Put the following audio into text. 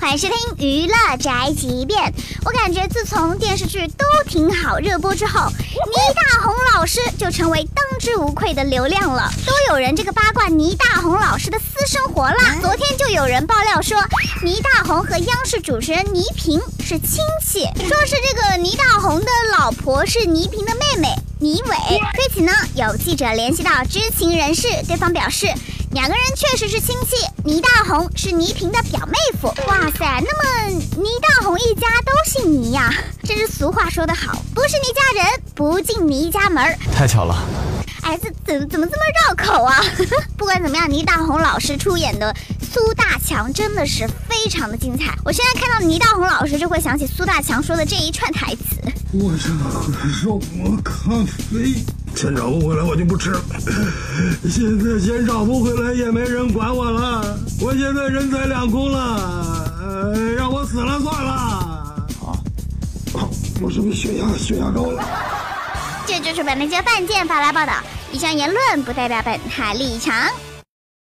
欢迎收听娱乐宅急便。我感觉自从电视剧都挺好热播之后，倪大红老师就成为当之无愧的流量了，都有人这个八卦倪大红老师的私生活啦。昨天就有人爆料说，倪大红和央视主持人倪萍是亲戚，说是这个倪大红的老婆是倪萍的妹妹倪伟。对此呢，有记者联系到知情人士，对方表示。两个人确实是亲戚，倪大红是倪萍的表妹夫。那么倪大红一家都姓倪呀？真是俗话说得好，不是倪家人不进倪家门。太巧了，哎，这怎怎么这么绕口啊？不管怎么样，倪大红老师出演的苏大强真的是非常的精彩。我现在看到倪大红老师，就会想起苏大强说的这一串台词：我想喝肉沫咖啡。钱找不回来，我就不吃了。现在钱找不回来，也没人管我了。我现在人财两空了，让我死了算了。好，我是不是血压血压高了？这就是本台饭店发来报道，以上言论不代表本台立场。